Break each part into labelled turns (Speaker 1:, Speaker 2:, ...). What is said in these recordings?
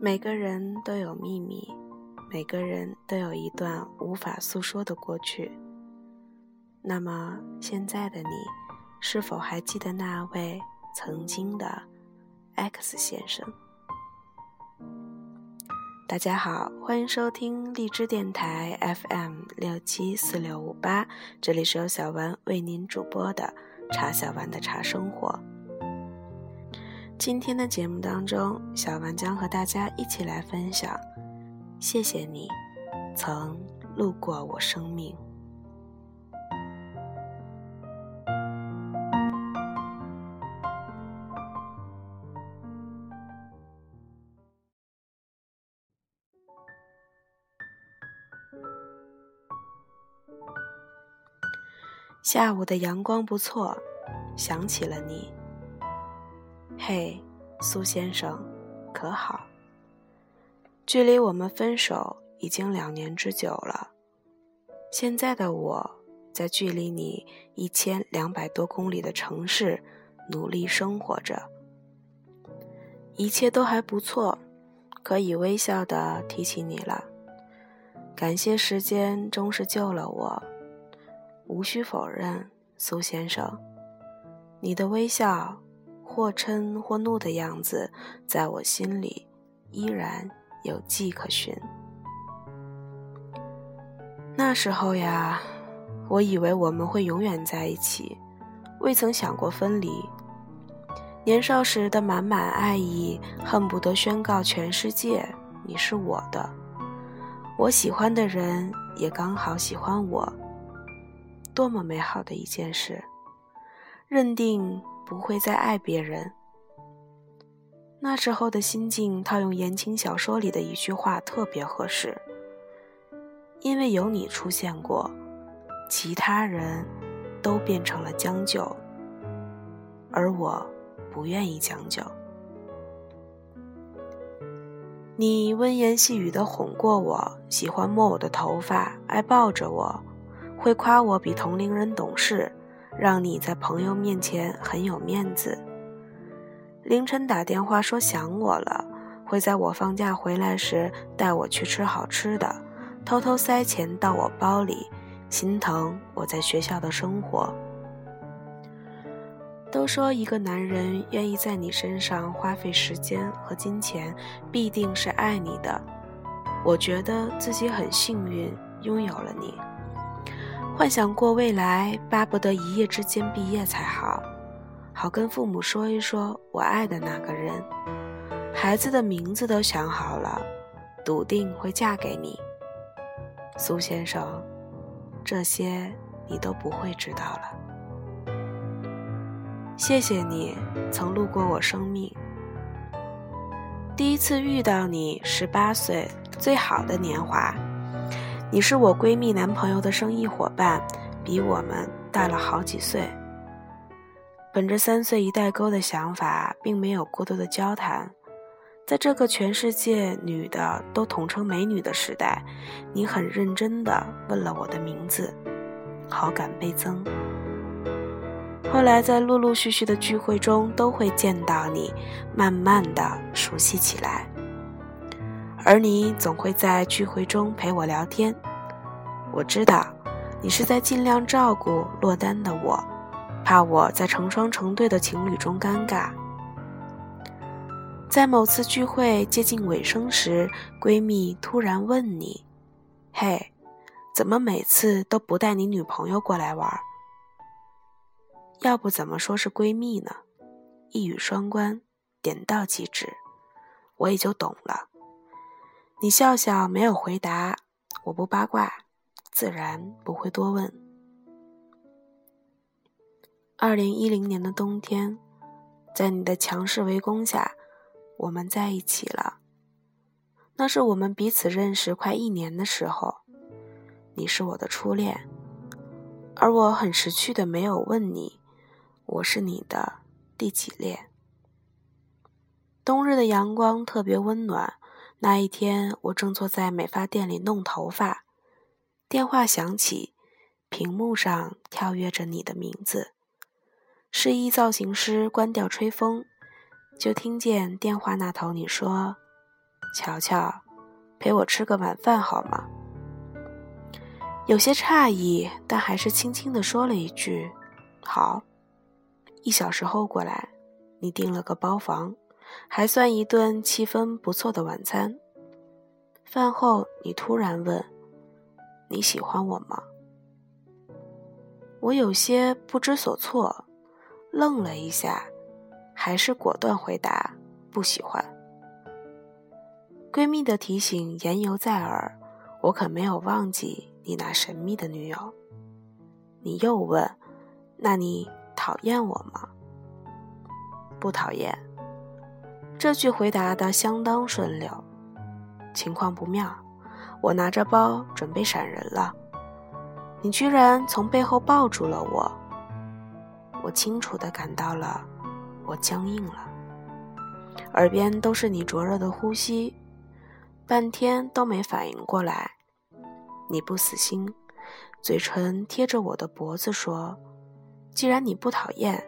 Speaker 1: 每个人都有秘密，每个人都有一段无法诉说的过去。那么，现在的你，是否还记得那位曾经的 X 先生？大家好，欢迎收听荔枝电台 FM 六七四六五八，这里是由小丸为您主播的茶小丸的茶生活。今天的节目当中，小丸将和大家一起来分享，谢谢你曾路过我生命。下午的阳光不错，想起了你。嘿，苏先生，可好？距离我们分手已经两年之久了。现在的我在距离你一千两百多公里的城市努力生活着，一切都还不错，可以微笑的提起你了。感谢时间终是救了我。无需否认，苏先生，你的微笑，或嗔或怒的样子，在我心里依然有迹可循。那时候呀，我以为我们会永远在一起，未曾想过分离。年少时的满满爱意，恨不得宣告全世界你是我的。我喜欢的人也刚好喜欢我。多么美好的一件事！认定不会再爱别人。那时候的心境，套用言情小说里的一句话特别合适。因为有你出现过，其他人都变成了将就，而我不愿意将就。你温言细语的哄过我，喜欢摸我的头发，爱抱着我。会夸我比同龄人懂事，让你在朋友面前很有面子。凌晨打电话说想我了，会在我放假回来时带我去吃好吃的，偷偷塞钱到我包里，心疼我在学校的生活。都说一个男人愿意在你身上花费时间和金钱，必定是爱你的。我觉得自己很幸运，拥有了你。幻想过未来，巴不得一夜之间毕业才好，好跟父母说一说我爱的那个人。孩子的名字都想好了，笃定会嫁给你，苏先生。这些你都不会知道了。谢谢你曾路过我生命。第一次遇到你，十八岁，最好的年华。你是我闺蜜男朋友的生意伙伴，比我们大了好几岁。本着三岁一代沟的想法，并没有过多的交谈。在这个全世界女的都统称美女的时代，你很认真地问了我的名字，好感倍增。后来在陆陆续续的聚会中都会见到你，慢慢的熟悉起来。而你总会在聚会中陪我聊天，我知道，你是在尽量照顾落单的我，怕我在成双成对的情侣中尴尬。在某次聚会接近尾声时，闺蜜突然问你：“嘿，怎么每次都不带你女朋友过来玩？”要不怎么说是闺蜜呢？一语双关，点到即止，我也就懂了。你笑笑没有回答，我不八卦，自然不会多问。二零一零年的冬天，在你的强势围攻下，我们在一起了。那是我们彼此认识快一年的时候，你是我的初恋，而我很识趣的没有问你，我是你的第几恋？冬日的阳光特别温暖。那一天，我正坐在美发店里弄头发，电话响起，屏幕上跳跃着你的名字。示意造型师关掉吹风，就听见电话那头你说：“乔乔，陪我吃个晚饭好吗？”有些诧异，但还是轻轻地说了一句：“好。”一小时后过来，你订了个包房，还算一顿气氛不错的晚餐。饭后，你突然问：“你喜欢我吗？”我有些不知所措，愣了一下，还是果断回答：“不喜欢。”闺蜜的提醒言犹在耳，我可没有忘记你那神秘的女友。你又问：“那你讨厌我吗？”不讨厌。这句回答的相当顺溜。情况不妙，我拿着包准备闪人了。你居然从背后抱住了我，我清楚的感到了，我僵硬了，耳边都是你灼热的呼吸，半天都没反应过来。你不死心，嘴唇贴着我的脖子说：“既然你不讨厌，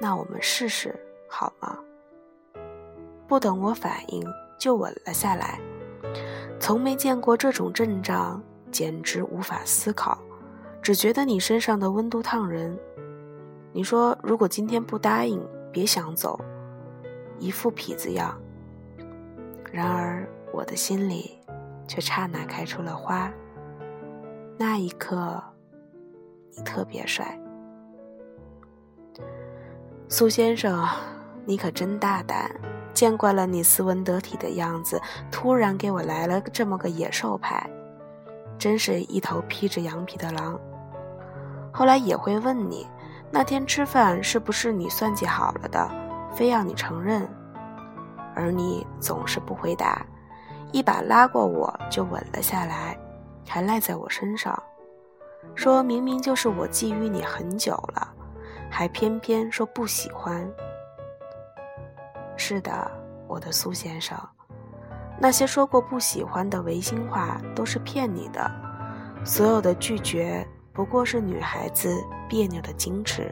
Speaker 1: 那我们试试好吗？”不等我反应，就吻了下来。从没见过这种阵仗。简直无法思考，只觉得你身上的温度烫人。你说如果今天不答应，别想走，一副痞子样。然而我的心里却刹那开出了花。那一刻，你特别帅，苏先生，你可真大胆！见惯了你斯文得体的样子，突然给我来了这么个野兽派。真是一头披着羊皮的狼。后来也会问你，那天吃饭是不是你算计好了的，非要你承认，而你总是不回答，一把拉过我就吻了下来，还赖在我身上，说明明就是我觊觎你很久了，还偏偏说不喜欢。是的，我的苏先生。那些说过不喜欢的违心话都是骗你的，所有的拒绝不过是女孩子别扭的矜持。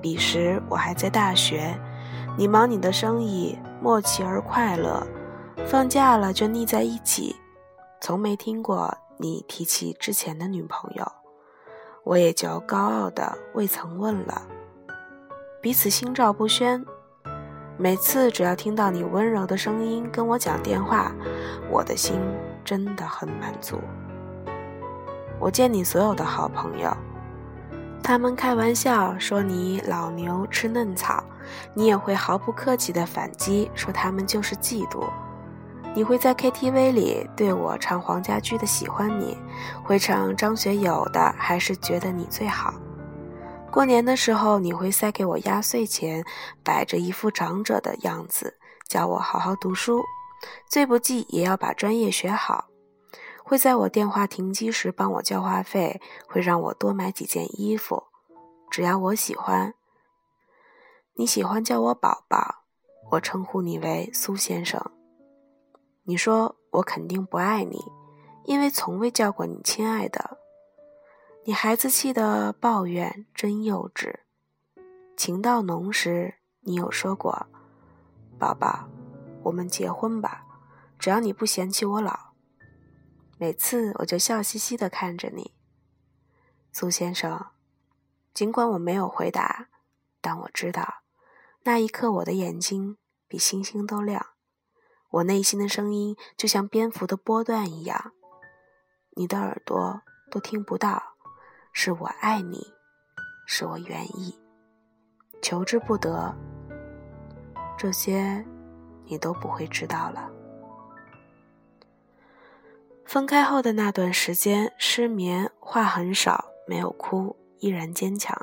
Speaker 1: 彼时我还在大学，你忙你的生意，默契而快乐，放假了就腻在一起，从没听过你提起之前的女朋友，我也就高傲的未曾问了，彼此心照不宣。每次只要听到你温柔的声音跟我讲电话，我的心真的很满足。我见你所有的好朋友，他们开玩笑说你老牛吃嫩草，你也会毫不客气的反击说他们就是嫉妒。你会在 KTV 里对我唱黄家驹的《喜欢你》，会唱张学友的还是觉得你最好。过年的时候，你会塞给我压岁钱，摆着一副长者的样子，叫我好好读书，最不济也要把专业学好。会在我电话停机时帮我交话费，会让我多买几件衣服，只要我喜欢。你喜欢叫我宝宝，我称呼你为苏先生。你说我肯定不爱你，因为从未叫过你亲爱的。你孩子气的抱怨真幼稚，情到浓时，你有说过：“宝宝，我们结婚吧，只要你不嫌弃我老。”每次我就笑嘻嘻的看着你，苏先生。尽管我没有回答，但我知道，那一刻我的眼睛比星星都亮，我内心的声音就像蝙蝠的波段一样，你的耳朵都听不到。是我爱你，是我愿意，求之不得。这些你都不会知道了。分开后的那段时间，失眠，话很少，没有哭，依然坚强。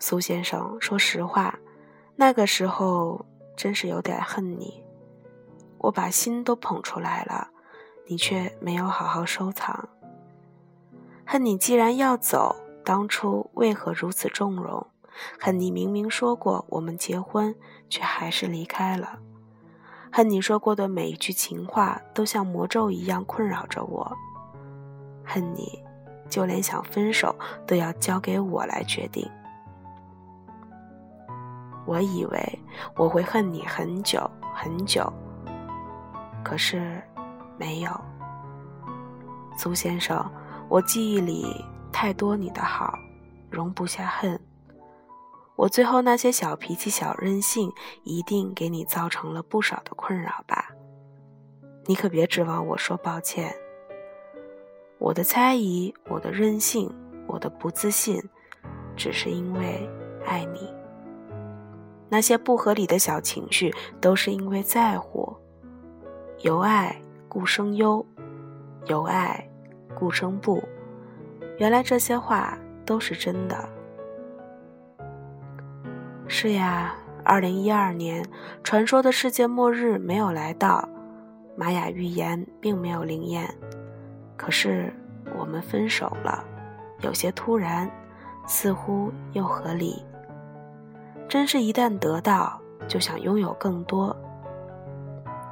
Speaker 1: 苏先生，说实话，那个时候真是有点恨你。我把心都捧出来了，你却没有好好收藏。恨你既然要走，当初为何如此纵容？恨你明明说过我们结婚，却还是离开了。恨你说过的每一句情话都像魔咒一样困扰着我。恨你，就连想分手都要交给我来决定。我以为我会恨你很久很久，可是没有，苏先生，我记忆里太多你的好，容不下恨。我最后那些小脾气、小任性，一定给你造成了不少的困扰吧？你可别指望我说抱歉。我的猜疑，我的任性，我的不自信，只是因为爱你。那些不合理的小情绪，都是因为在乎。由爱故生忧，由爱故生不。原来这些话都是真的。是呀，二零一二年，传说的世界末日没有来到，玛雅预言并没有灵验，可是我们分手了，有些突然，似乎又合理。真是一旦得到，就想拥有更多。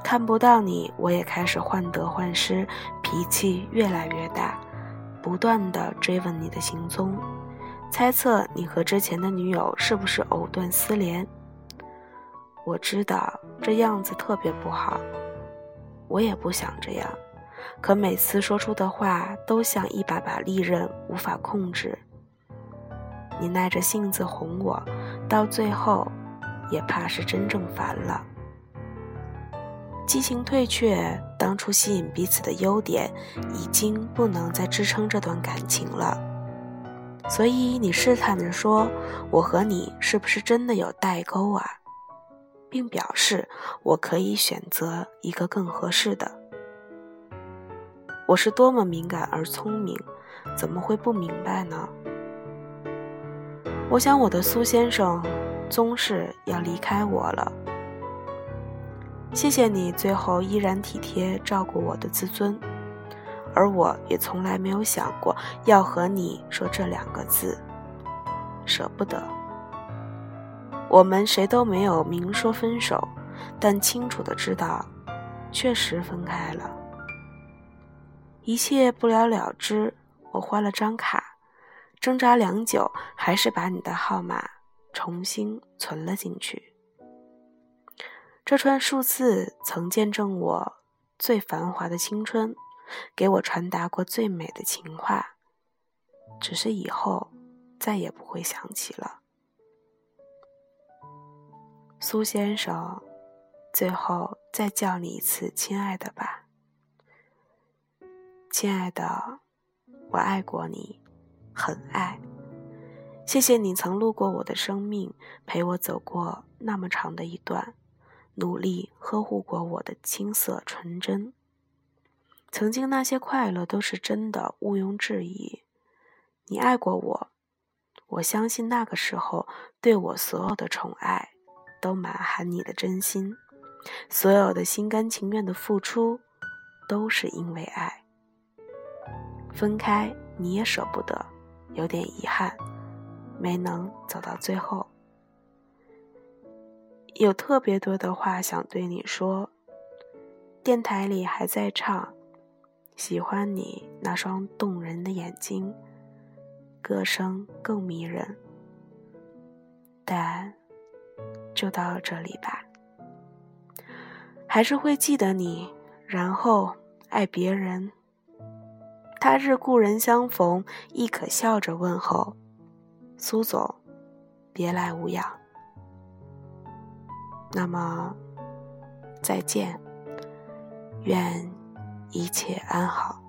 Speaker 1: 看不到你，我也开始患得患失，脾气越来越大，不断的追问你的行踪。猜测你和之前的女友是不是藕断丝连？我知道这样子特别不好，我也不想这样，可每次说出的话都像一把把利刃，无法控制。你耐着性子哄我，到最后也怕是真正烦了。激情退却，当初吸引彼此的优点，已经不能再支撑这段感情了。所以你试探着说：“我和你是不是真的有代沟啊？”并表示我可以选择一个更合适的。我是多么敏感而聪明，怎么会不明白呢？我想我的苏先生终是要离开我了。谢谢你最后依然体贴照顾我的自尊。而我也从来没有想过要和你说这两个字，舍不得。我们谁都没有明说分手，但清楚的知道，确实分开了。一切不了了之，我换了张卡，挣扎良久，还是把你的号码重新存了进去。这串数字曾见证我最繁华的青春。给我传达过最美的情话，只是以后再也不会想起了。苏先生，最后再叫你一次亲爱的吧，亲爱的，我爱过你，很爱。谢谢你曾路过我的生命，陪我走过那么长的一段，努力呵护过我的青涩纯真。曾经那些快乐都是真的，毋庸置疑。你爱过我，我相信那个时候对我所有的宠爱，都满含你的真心。所有的心甘情愿的付出，都是因为爱。分开你也舍不得，有点遗憾，没能走到最后。有特别多的话想对你说，电台里还在唱。喜欢你那双动人的眼睛，歌声更迷人。但就到这里吧，还是会记得你，然后爱别人。他日故人相逢，亦可笑着问候：“苏总，别来无恙。”那么，再见，愿。一切安好。